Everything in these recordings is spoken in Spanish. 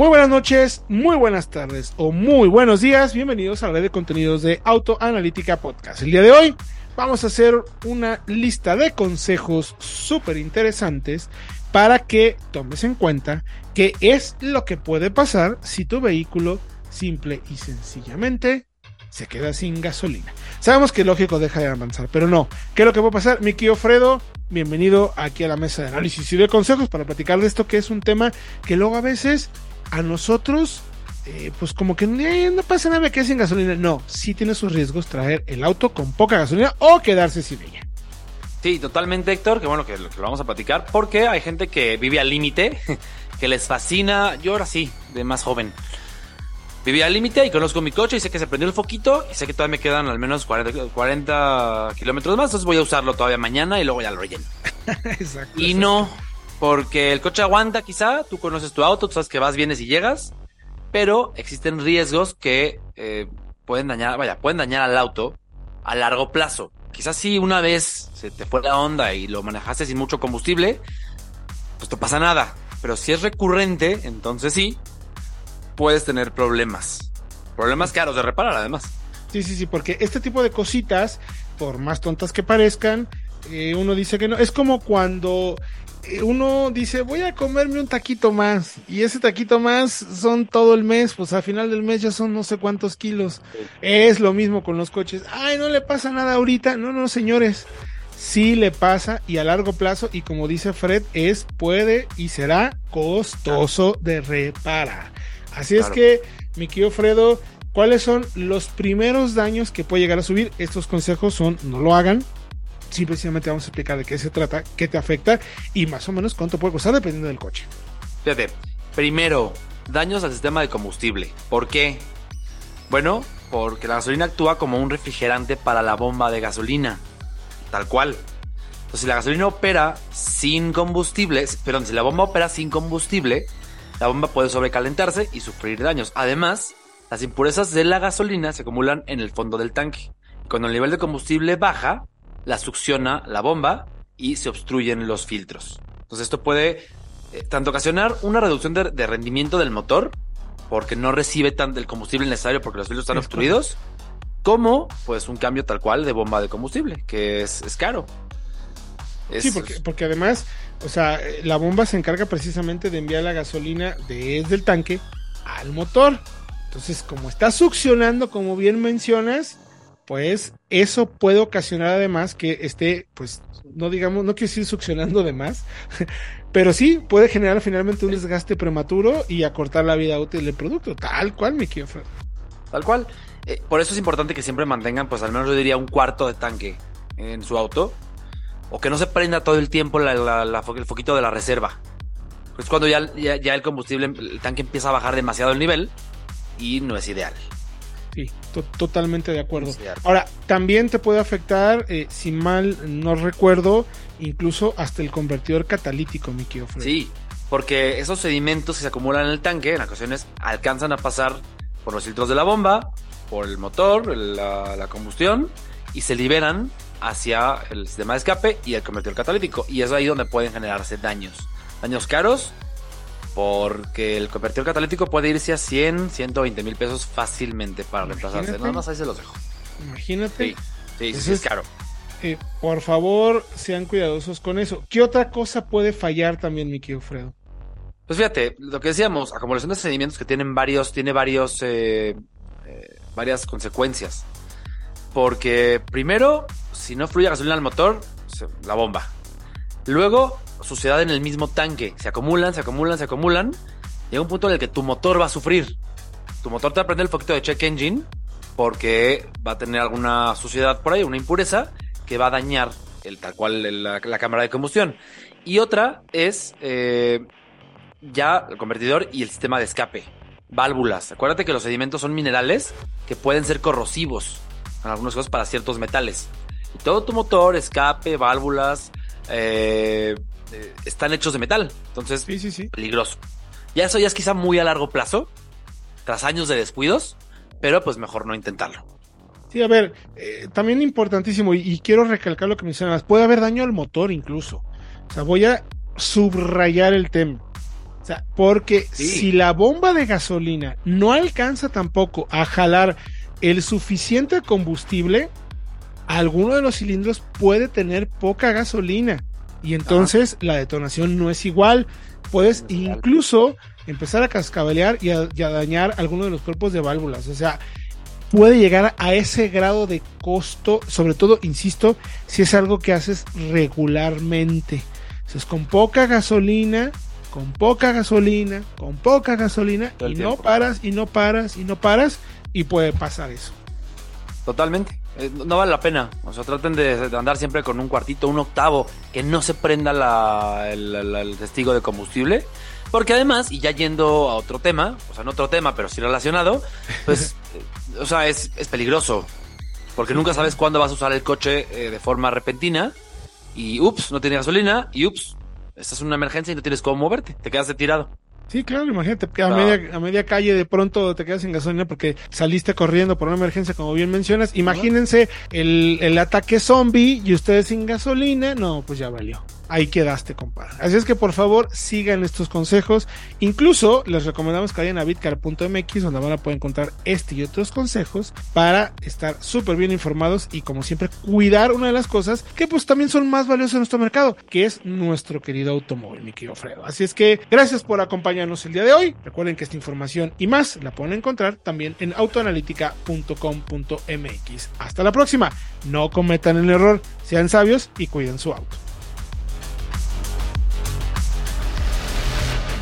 Muy buenas noches, muy buenas tardes o muy buenos días. Bienvenidos a la red de contenidos de Autoanalítica Podcast. El día de hoy vamos a hacer una lista de consejos súper interesantes para que tomes en cuenta qué es lo que puede pasar si tu vehículo simple y sencillamente se queda sin gasolina. Sabemos que lógico deja de avanzar, pero no. ¿Qué es lo que puede pasar? Mi tío Fredo, bienvenido aquí a la mesa de análisis y de consejos para platicar de esto que es un tema que luego a veces a nosotros, eh, pues como que eh, no pasa nada que sin gasolina. No, sí tiene sus riesgos traer el auto con poca gasolina o quedarse sin ella. Sí, totalmente, Héctor. Que bueno que, lo vamos a platicar. Porque hay gente que vive al límite, que les fascina. Yo ahora sí, de más joven. Vivía al límite y conozco mi coche y sé que se prendió el foquito y sé que todavía me quedan al menos 40, 40 kilómetros más. Entonces voy a usarlo todavía mañana y luego ya lo relleno. exacto. Y no, porque el coche aguanta quizá, tú conoces tu auto, tú sabes que vas, vienes y llegas, pero existen riesgos que eh, pueden dañar, vaya, pueden dañar al auto a largo plazo. Quizás si una vez se te fue la onda y lo manejaste sin mucho combustible, pues no pasa nada. Pero si es recurrente, entonces sí, puedes tener problemas. Problemas caros de reparar además. Sí, sí, sí, porque este tipo de cositas, por más tontas que parezcan, eh, uno dice que no. Es como cuando uno dice, voy a comerme un taquito más, y ese taquito más son todo el mes, pues al final del mes ya son no sé cuántos kilos. Es lo mismo con los coches. Ay, no le pasa nada ahorita. No, no, señores. Sí le pasa y a largo plazo, y como dice Fred, es, puede y será costoso de reparar. Así es que, mi querido Fredo, ¿cuáles son los primeros daños que puede llegar a subir? Estos consejos son, no lo hagan, simplemente vamos a explicar de qué se trata, qué te afecta y más o menos cuánto puede costar dependiendo del coche. Fíjate, primero, daños al sistema de combustible. ¿Por qué? Bueno, porque la gasolina actúa como un refrigerante para la bomba de gasolina. Tal cual. Entonces, si la gasolina opera sin combustible, perdón, si la bomba opera sin combustible, la bomba puede sobrecalentarse y sufrir daños. Además, las impurezas de la gasolina se acumulan en el fondo del tanque. Cuando el nivel de combustible baja, la succiona la bomba y se obstruyen los filtros. Entonces esto puede eh, tanto ocasionar una reducción de, rendimiento del motor, porque no recibe tan del combustible necesario porque los filtros están obstruidos, como pues un cambio tal cual de bomba de combustible, que es, caro. sí, porque, porque además, o sea, la bomba se encarga precisamente de enviar la gasolina desde el tanque al motor. Entonces, como está succionando, como bien mencionas, pues eso puede ocasionar además que esté, pues, no digamos, no quiero decir succionando de más, pero sí puede generar finalmente un desgaste prematuro y acortar la vida útil del producto, tal cual, mi quiero Tal cual. Eh, por eso es importante que siempre mantengan, pues, al menos yo diría un cuarto de tanque en su auto, o que no se prenda todo el tiempo el foquito de la reserva. Pues cuando ya, ya el combustible, el tanque empieza a bajar demasiado el nivel y no es ideal. Sí, totalmente de acuerdo. Ahora, también te puede afectar, eh, si mal no recuerdo, incluso hasta el convertidor catalítico, mi Sí, porque esos sedimentos que se acumulan en el tanque, en ocasiones alcanzan a pasar por los filtros de la bomba, por el motor, la, la combustión, y se liberan hacia el sistema de escape y el convertidor catalítico. Y es ahí donde pueden generarse daños. Daños caros porque el convertidor catalítico puede irse a 100, 120 mil pesos fácilmente para reemplazarse. Nada más ahí se los dejo. Imagínate. Sí, sí, es caro. Eh, por favor, sean cuidadosos con eso. ¿Qué otra cosa puede fallar también, mi querido Fredo? Pues fíjate, lo que decíamos, acumulación de sedimentos que tienen varios, tiene varios, eh, eh, varias consecuencias. Porque primero, si no fluye gasolina al motor, la bomba. Luego, suciedad en el mismo tanque. Se acumulan, se acumulan, se acumulan. Llega un punto en el que tu motor va a sufrir. Tu motor te va a prender el foquito de check engine porque va a tener alguna suciedad por ahí, una impureza que va a dañar el tal cual la, cámara de combustión. Y otra es eh, ya el convertidor y el sistema de escape. Válvulas. Acuérdate que los sedimentos son minerales que pueden ser corrosivos. en algunos casos para ciertos metales. Y todo tu motor, escape, válvulas, eh, eh, están hechos de metal. Entonces, Sí, sí, sí. peligroso. Ya eso ya es quizá muy a largo plazo, tras años de descuidos, pero pues mejor no intentarlo. Sí, a ver, eh, también importantísimo, y, y quiero recalcar lo que mencionabas, puede haber daño al motor incluso. O sea, voy a subrayar el tema. O sea, porque Sí. si la bomba de gasolina no alcanza tampoco a jalar el suficiente combustible, alguno de los cilindros puede tener poca gasolina. Y entonces la detonación no es igual. Puedes es incluso empezar a cascabelear y a, y a dañar alguno de los cuerpos de válvulas. O sea, puede llegar a ese grado de costo, sobre todo, insisto, si es algo que haces regularmente. Entonces, con poca gasolina, con poca gasolina, con poca gasolina, y no paras, y no paras, y no paras, y puede pasar eso. Totalmente. Eh, no vale la pena. O sea, traten de, de andar siempre con un cuartito, un octavo, que no se prenda la- el, el- el testigo de combustible. Porque además, y ya yendo a otro tema, o sea, no otro tema, pero sí relacionado, pues, eh, o sea, es, es peligroso. Porque nunca sabes cuándo vas a usar el coche eh, de forma repentina. Y ups, no tiene gasolina. Y ups, esta es una emergencia y no tienes cómo moverte. Te quedas tirado. Sí, claro, imagínate que a, media, a media calle de pronto te quedas sin gasolina porque saliste corriendo por una emergencia, como bien mencionas. Imagínense el, el ataque zombie y ustedes sin gasolina. No, pues ya valió. Ahí quedaste, compadre. Así es que por favor sigan estos consejos. Incluso les recomendamos que vayan a bitcar.mx donde van a poder encontrar este y otros consejos para estar súper bien informados y como siempre cuidar una de las cosas que pues también son más valiosas en nuestro mercado, que es nuestro querido automóvil, mi querido Fredo. Así es que gracias por acompañarnos el día de hoy. Recuerden que esta información y más la pueden encontrar también en autoanalítica.com.mx. Hasta la próxima. No cometan el error, sean sabios y cuiden su auto.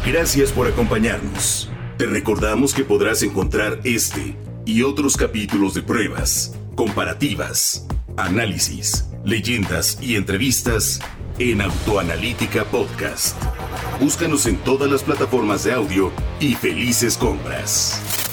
Gracias por acompañarnos. Te recordamos que podrás encontrar este y otros capítulos de pruebas, comparativas, análisis, leyendas y entrevistas en Autoanalítica Podcast. Búscanos en todas las plataformas de audio y felices compras.